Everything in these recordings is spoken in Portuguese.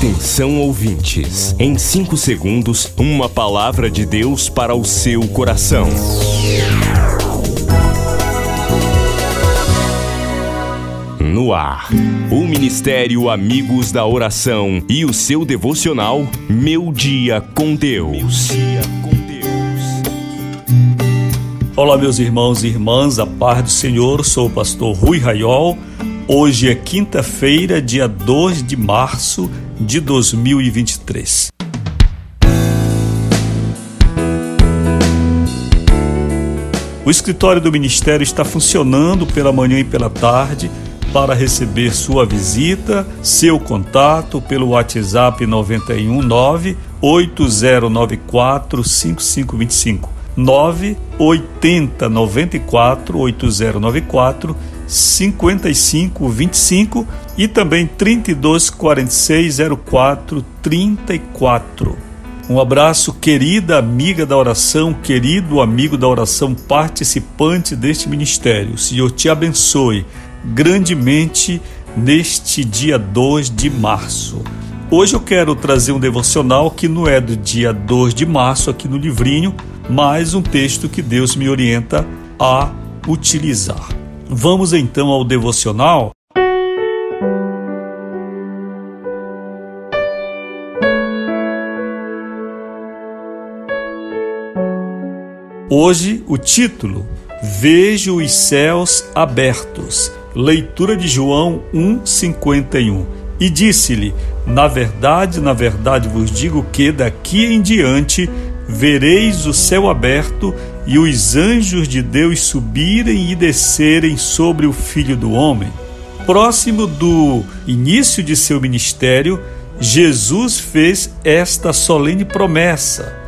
Atenção ouvintes, em 5 segundos, uma palavra de Deus para o seu coração. No ar, o Ministério Amigos da Oração e o seu devocional Meu Dia com Deus. Olá, meus irmãos e irmãs, a paz do Senhor, sou o pastor Rui Raiol. Hoje é quinta-feira, dia 2 de março de 2023. O escritório do Ministério está funcionando pela manhã e pela tarde para receber sua visita, seu contato pelo WhatsApp 919 8094 5525 980 94 8094 5525 e também 32 46 04 34. Um abraço, querida amiga da oração, querido amigo da oração, participante deste ministério. O Senhor te abençoe grandemente neste dia 2 de março. Hoje eu quero trazer um devocional que não é do dia 2 de março aqui no livrinho, mas um texto que Deus me orienta a utilizar. Vamos então ao devocional. Hoje o título Vejo os céus abertos. Leitura de João 1:51. E disse-lhe: Na verdade, na verdade vos digo que daqui em diante vereis o céu aberto e os anjos de Deus subirem e descerem sobre o Filho do Homem. Próximo do início de seu ministério, Jesus fez esta solene promessa.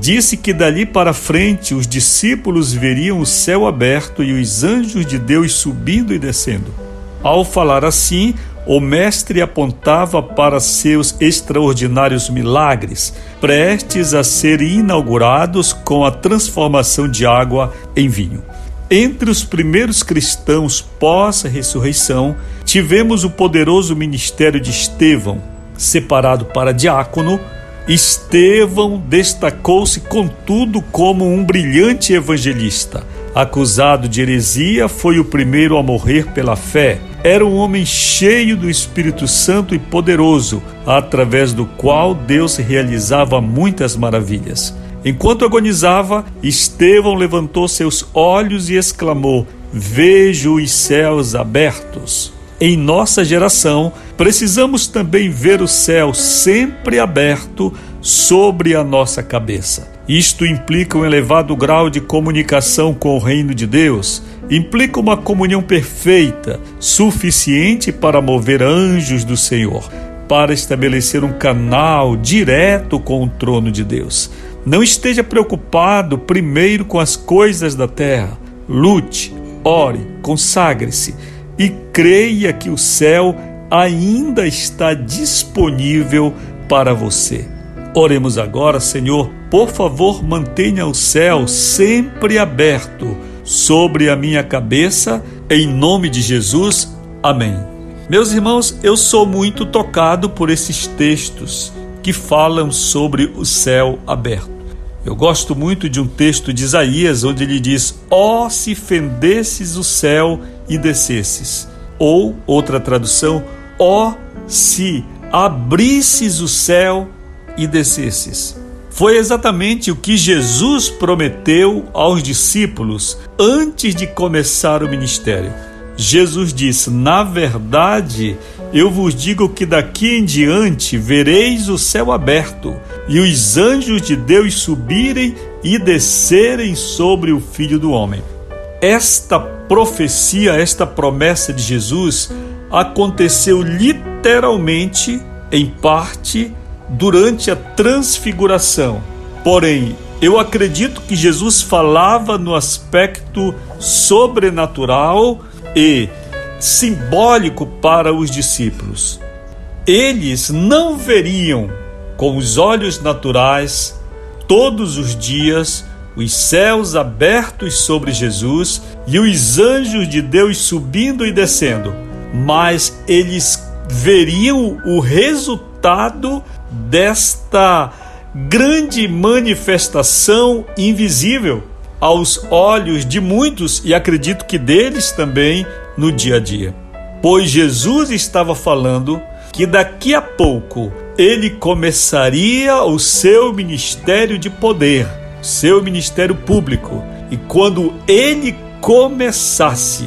Disse que dali para frente os discípulos veriam o céu aberto e os anjos de Deus subindo e descendo. Ao falar assim, o Mestre apontava para seus extraordinários milagres, prestes a serem inaugurados com a transformação de água em vinho. Entre os primeiros cristãos pós-ressurreição, tivemos o poderoso ministério de Estevão, separado para diácono. Estevão destacou-se, contudo, como um brilhante evangelista. Acusado de heresia, foi o primeiro a morrer pela fé era um homem cheio do Espírito Santo e poderoso, através do qual Deus realizava muitas maravilhas. Enquanto agonizava, Estevão levantou seus olhos e exclamou: Vejo os céus abertos. Em nossa geração, precisamos também ver o céu sempre aberto sobre a nossa cabeça. Isto implica um elevado grau de comunicação com o reino de Deus implica uma comunhão perfeita, suficiente para mover anjos do Senhor, para estabelecer um canal direto com o trono de Deus. Não esteja preocupado primeiro com as coisas da terra. Lute, ore, consagre-se e creia que o céu ainda está disponível para você. Oremos agora, Senhor, por favor, mantenha o céu sempre aberto sobre a minha cabeça, em nome de Jesus. Amém. Meus irmãos, eu sou muito tocado por esses textos que falam sobre o céu aberto. Eu gosto muito de um texto de Isaías onde ele diz: Ó, oh, se fendesses o céu e descesses. Ou, outra tradução, ó, oh, se abrisses o céu e descesses. Foi exatamente o que Jesus prometeu aos discípulos antes de começar o ministério. Jesus disse: Na verdade, eu vos digo que daqui em diante vereis o céu aberto e os anjos de Deus subirem e descerem sobre o Filho do Homem. Esta profecia, esta promessa de Jesus aconteceu literalmente, em parte, durante a transfiguração. Porém, eu acredito que Jesus falava no aspecto sobrenatural e simbólico para os discípulos. Eles não veriam com os olhos naturais todos os dias os céus abertos sobre Jesus e os anjos de Deus subindo e descendo, mas eles veriam o resultado desta grande manifestação invisível aos olhos de muitos e acredito que deles também no dia a dia. Pois Jesus estava falando que daqui a pouco ele começaria o seu ministério de poder, seu ministério público, e quando ele começasse,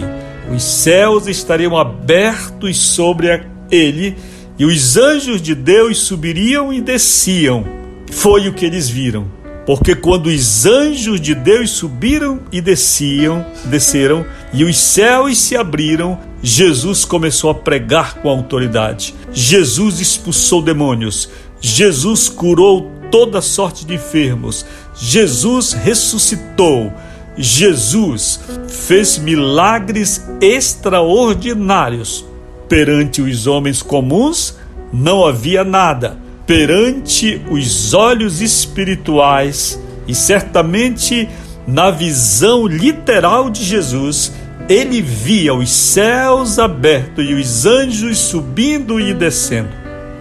os céus estariam abertos sobre ele e os anjos de Deus subiriam e desciam. Foi o que eles viram. Porque quando os anjos de Deus subiram e desciam, desceram, e os céus se abriram, Jesus começou a pregar com autoridade. Jesus expulsou demônios. Jesus curou toda sorte de enfermos. Jesus ressuscitou. Jesus fez milagres extraordinários. Perante os homens comuns não havia nada. Perante os olhos espirituais e certamente na visão literal de Jesus, ele via os céus abertos e os anjos subindo e descendo.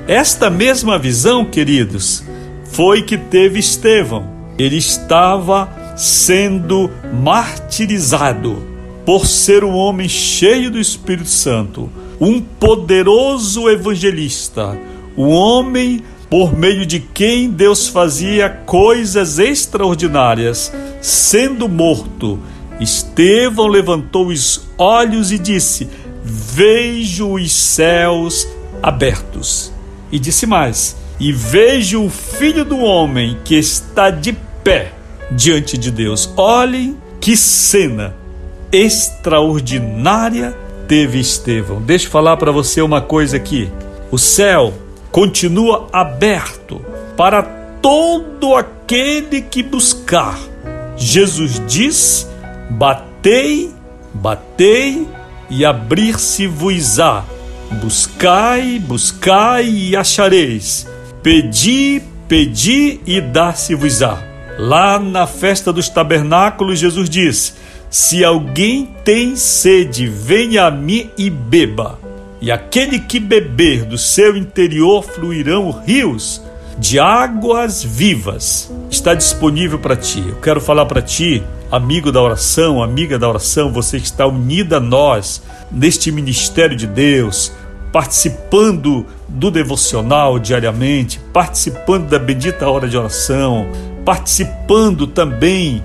Esta mesma visão, queridos, foi que teve Estevão. Ele estava sendo martirizado por ser um homem cheio do Espírito Santo, um poderoso evangelista, um homem por meio de quem Deus fazia coisas extraordinárias, sendo morto Estevão levantou os olhos e disse: Vejo os céus abertos. E disse mais: E vejo o filho do homem que está de pé diante de Deus. Olhem que cena extraordinária teve Estevão. Deixa eu falar para você uma coisa aqui. O céu continua aberto para todo aquele que buscar. Jesus diz Batei, batei e abrir-se-vos-á. Buscai, buscai e achareis. Pedi, pedi e dar-se-vos-á. Lá na festa dos tabernáculos, Jesus disse: Se alguém tem sede, venha a mim e beba. E aquele que beber do seu interior fluirão rios de águas vivas. Está disponível para ti. Eu quero falar para ti amigo da oração, amiga da oração, você que está unida a nós neste ministério de Deus, participando do devocional diariamente, participando da bendita hora de oração, participando também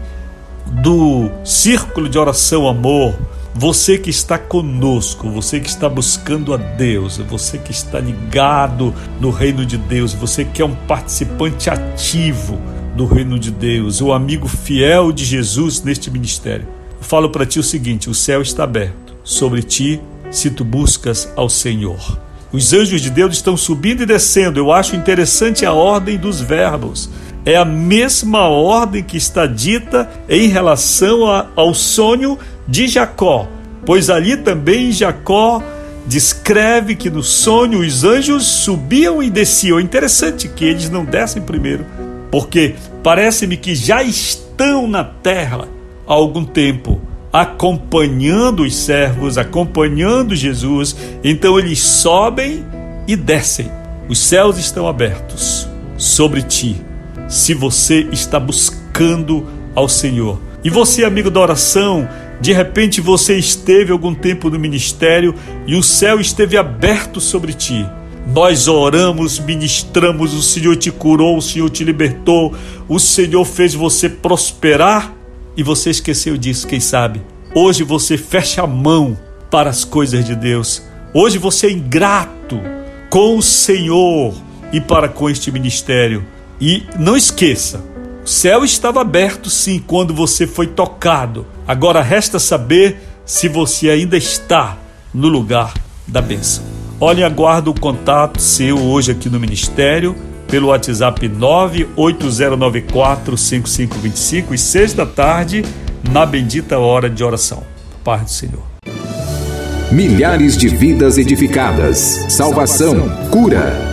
do círculo de oração amor. Você que está conosco, você que está buscando a Deus, você que está ligado no reino de Deus, você que é um participante ativo do reino de Deus, o amigo fiel de Jesus neste ministério. Eu falo para ti o seguinte: o céu está aberto sobre ti se tu buscas ao Senhor. Os anjos de Deus estão subindo e descendo. Eu acho interessante a ordem dos verbos. É a mesma ordem que está dita em relação a, ao sonho de Jacó, pois ali também Jacó descreve que no sonho os anjos subiam e desciam. É interessante que eles não descem primeiro, porque parece-me que já estão na terra há algum tempo, acompanhando os servos, acompanhando Jesus. Então eles sobem e descem. Os céus estão abertos sobre ti, se você está buscando ao Senhor. E você, amigo da oração, de repente você esteve algum tempo no ministério e o céu esteve aberto sobre ti nós oramos, ministramos, o Senhor te curou, o Senhor te libertou, o Senhor fez você prosperar e você esqueceu disso, quem sabe? Hoje você fecha a mão para as coisas de Deus. Hoje você é ingrato com o Senhor e para com este ministério. E não esqueça, o céu estava aberto sim quando você foi tocado. Agora resta saber se você ainda está no lugar da bênção. Olha, aguardo o contato seu hoje aqui no Ministério pelo WhatsApp 980945525 e seis da tarde na bendita hora de oração. Paz do Senhor. Milhares de vidas edificadas, salvação, cura.